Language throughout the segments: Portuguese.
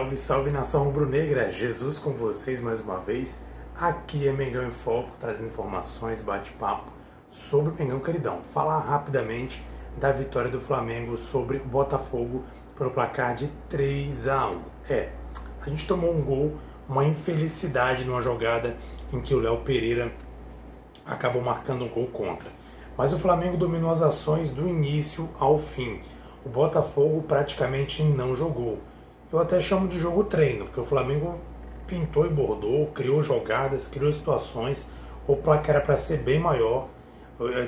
Salve, salve nação rubro-negra! Jesus com vocês mais uma vez. Aqui é Mengão em Foco, trazendo informações, bate-papo sobre o Mengão Queridão. Falar rapidamente da vitória do Flamengo sobre o Botafogo pelo placar de 3 a 1. É, a gente tomou um gol, uma infelicidade numa jogada em que o Léo Pereira acabou marcando um gol contra. Mas o Flamengo dominou as ações do início ao fim. O Botafogo praticamente não jogou eu até chamo de jogo treino, porque o Flamengo pintou e bordou, criou jogadas, criou situações, o placar era para ser bem maior.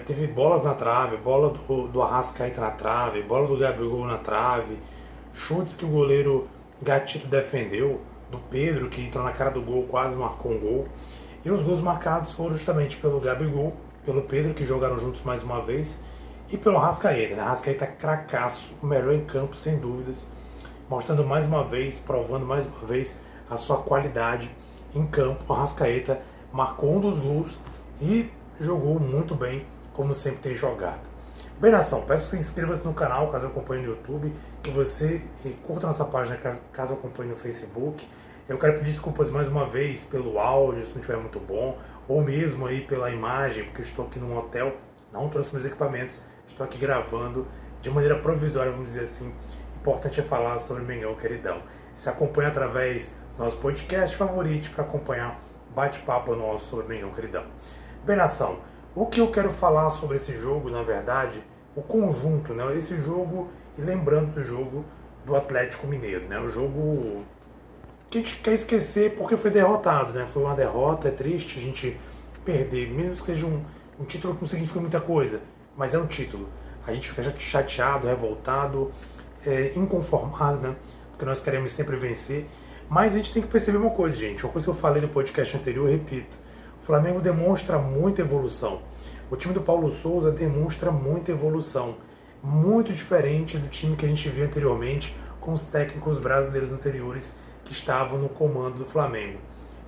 Teve bolas na trave, bola do, do Arrascaeta na trave, bola do Gabriel na trave, chutes que o goleiro Gatito defendeu, do Pedro, que entrou na cara do gol, quase marcou um gol. E os gols marcados foram justamente pelo Gabigol, pelo Pedro, que jogaram juntos mais uma vez, e pelo Arrascaeta. Né? Arrascaeta cracaço, o melhor em campo, sem dúvidas mostrando mais uma vez, provando mais uma vez a sua qualidade em campo. O Arrascaeta marcou um dos gols e jogou muito bem, como sempre tem jogado. Bem, nação, peço que você inscreva-se no canal caso acompanhe no YouTube, que você curta nossa página caso acompanhe no Facebook. Eu quero pedir desculpas mais uma vez pelo áudio, se não estiver muito bom, ou mesmo aí pela imagem, porque eu estou aqui num hotel, não trouxe meus equipamentos, estou aqui gravando de maneira provisória, vamos dizer assim, importante é falar sobre Mengão Queridão. Se acompanha através do nosso podcast favorito para acompanhar bate-papo nosso sobre Mengão Queridão. Bem, nação, o que eu quero falar sobre esse jogo, na verdade, o conjunto, né? Esse jogo, e lembrando do jogo do Atlético Mineiro, né? O jogo que a gente quer esquecer porque foi derrotado, né? Foi uma derrota, é triste a gente perder, mesmo que seja um, um título que não significa muita coisa, mas é um título. A gente fica chateado, revoltado, é, inconformado, né? Porque nós queremos sempre vencer. Mas a gente tem que perceber uma coisa, gente. Uma coisa que eu falei no podcast anterior, eu repito. O Flamengo demonstra muita evolução. O time do Paulo Souza demonstra muita evolução. Muito diferente do time que a gente viu anteriormente com os técnicos brasileiros anteriores que estavam no comando do Flamengo.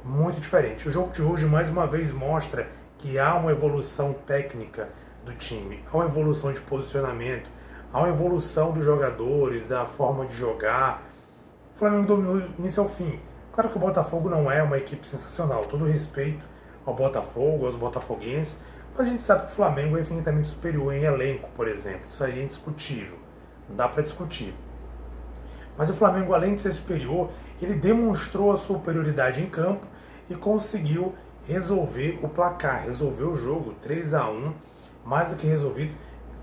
Muito diferente. O jogo de hoje, mais uma vez, mostra que há uma evolução técnica do time, há uma evolução de posicionamento, há uma evolução dos jogadores, da forma de jogar. O Flamengo dominou início ao fim. Claro que o Botafogo não é uma equipe sensacional, todo respeito ao Botafogo, aos botafoguenses, mas a gente sabe que o Flamengo é infinitamente superior em elenco, por exemplo. Isso aí é indiscutível, não dá para discutir. Mas o Flamengo, além de ser superior, ele demonstrou a superioridade em campo e conseguiu resolver o placar, resolver o jogo 3 a 1 mais do que resolvido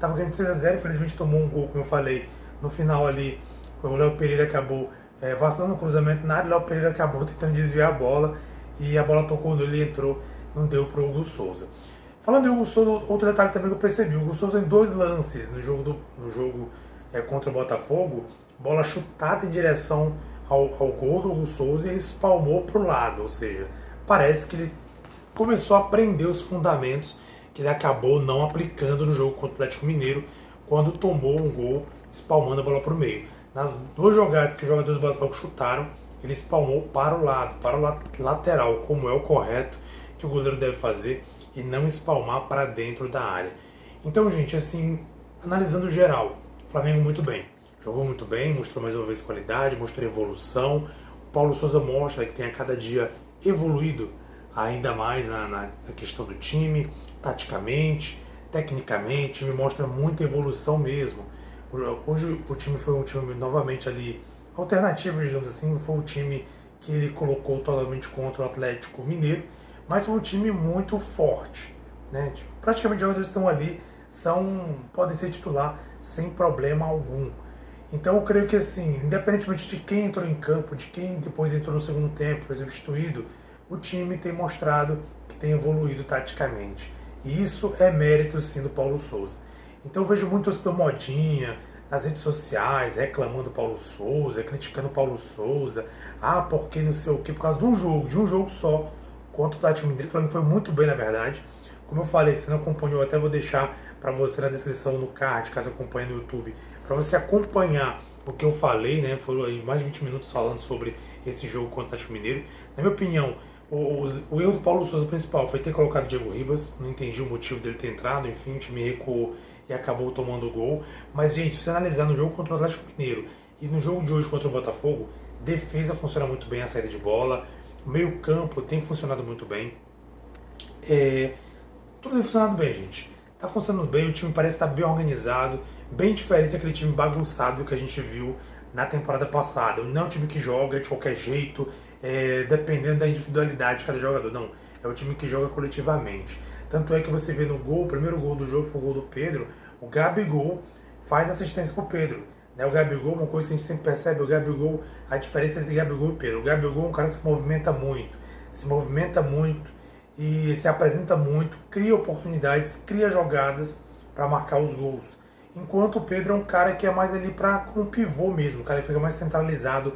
Tava ganhando 3 a 0 infelizmente tomou um gol, como eu falei, no final ali. O Léo Pereira acabou é, vacilando no cruzamento na área, o Léo Pereira acabou tentando desviar a bola e a bola tocou quando ele entrou, não deu para o Hugo Souza. Falando em Hugo Souza, outro detalhe também que eu percebi, o Hugo Souza em dois lances no jogo, do, no jogo é, contra o Botafogo, bola chutada em direção ao, ao gol do Hugo Souza e ele espalmou para o lado, ou seja, parece que ele começou a aprender os fundamentos que ele acabou não aplicando no jogo contra o Atlético Mineiro, quando tomou um gol espalmando a bola para o meio. Nas duas jogadas que os jogadores do Botafogo chutaram, ele espalmou para o lado, para o lateral, como é o correto que o goleiro deve fazer, e não espalmar para dentro da área. Então, gente, assim, analisando geral, o Flamengo muito bem. Jogou muito bem, mostrou mais uma vez qualidade, mostrou evolução. O Paulo Souza mostra que tem a cada dia evoluído ainda mais na, na, questão do time, taticamente, tecnicamente, me mostra muita evolução mesmo. Hoje o time foi um time novamente ali alternativo, digamos assim, não foi um time que ele colocou totalmente contra o Atlético Mineiro, mas foi um time muito forte. Né? Tipo, praticamente os jogadores estão ali, são, podem ser titular sem problema algum. Então eu creio que assim, independentemente de quem entrou em campo, de quem depois entrou no segundo tempo, foi substituído, o time tem mostrado que tem evoluído taticamente. E isso é mérito sim do Paulo Souza. Então eu vejo muito torcedor modinha, nas redes sociais, reclamando Paulo Souza, criticando Paulo Souza, ah, porque não sei o que, por causa de um jogo, de um jogo só, contra o Atlético Mineiro, falando que foi muito bem na verdade. Como eu falei, se não acompanhou, até vou deixar para você na descrição no card, caso acompanhe no YouTube, para você acompanhar o que eu falei, né? Foram mais de 20 minutos falando sobre esse jogo contra o Atlético Mineiro. Na minha opinião, o, o, erro do Paulo Souza principal foi ter colocado Diego Ribas, não entendi o motivo dele ter entrado, enfim, o time recuou e acabou tomando o gol. Mas, gente, se você analisar no jogo contra o Atlético Mineiro e no jogo de hoje contra o Botafogo, defesa funciona muito bem, a saída de bola, meio campo tem funcionado muito bem. É, tudo tem funcionado bem, gente. Tá funcionando bem, o time parece estar bem organizado, bem diferente daquele time bagunçado que a gente viu na temporada passada. Não é um time que joga de qualquer jeito, é, dependendo da individualidade de cada jogador. Não, é o time que joga coletivamente. Tanto é que você vê no gol, o primeiro gol do jogo foi o gol do Pedro, o Gabigol faz assistência pro Pedro. Né? O Gabigol, uma coisa que a gente sempre percebe, o Gabigol, a diferença entre Gabigol e Pedro. O Gabigol é um cara que se movimenta muito, se movimenta muito e se apresenta muito, cria oportunidades, cria jogadas para marcar os gols. Enquanto o Pedro é um cara que é mais ali para com pivô mesmo, o cara fica mais centralizado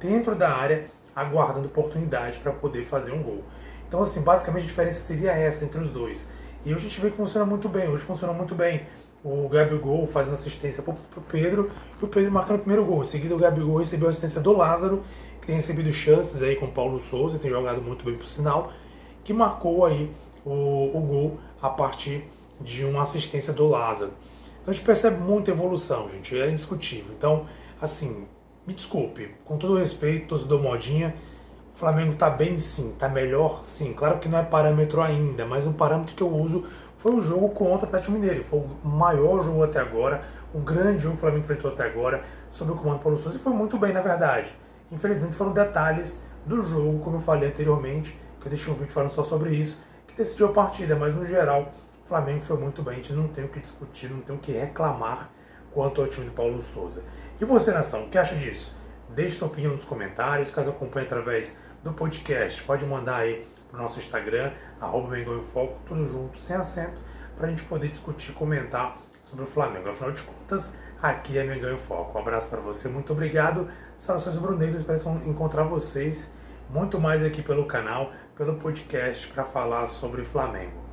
dentro da área, aguardando oportunidade para poder fazer um gol. Então, assim, basicamente a diferença seria essa entre os dois. E hoje a gente vê que funciona muito bem. Hoje funciona muito bem o Gabigol fazendo assistência para o Pedro e o Pedro marcando o primeiro gol. Em seguida, o Gabigol recebeu a assistência do Lázaro, que tem recebido chances aí com o Paulo Souza, tem jogado muito bem por sinal, que marcou aí o, o gol a partir de uma assistência do Lázaro. Então a gente percebe muita evolução, gente, é indiscutível. Então, assim, me desculpe, com todo respeito, torcedor modinha, o Flamengo está bem sim, está melhor sim. Claro que não é parâmetro ainda, mas um parâmetro que eu uso foi o jogo contra o Atlético Mineiro. Foi o maior jogo até agora, um grande jogo que o Flamengo enfrentou até agora, sob o comando do Paulo Souza, e foi muito bem, na verdade. Infelizmente foram detalhes do jogo, como eu falei anteriormente, eu deixei um vídeo falando só sobre isso, que decidiu a partida, mas no geral o Flamengo foi muito bem, a gente não tem o que discutir, não tem o que reclamar quanto ao time do Paulo Souza. E você, nação, o que acha disso? Deixe sua opinião nos comentários, caso acompanhe através do podcast, pode mandar aí para o nosso Instagram, arroba Mengão em Foco, tudo junto, sem acento, para a gente poder discutir, comentar sobre o Flamengo. Afinal de contas, aqui é Mengão em Foco. Um abraço para você, muito obrigado. Saudações bruneiras, espero encontrar vocês muito mais aqui pelo canal, pelo podcast, para falar sobre Flamengo.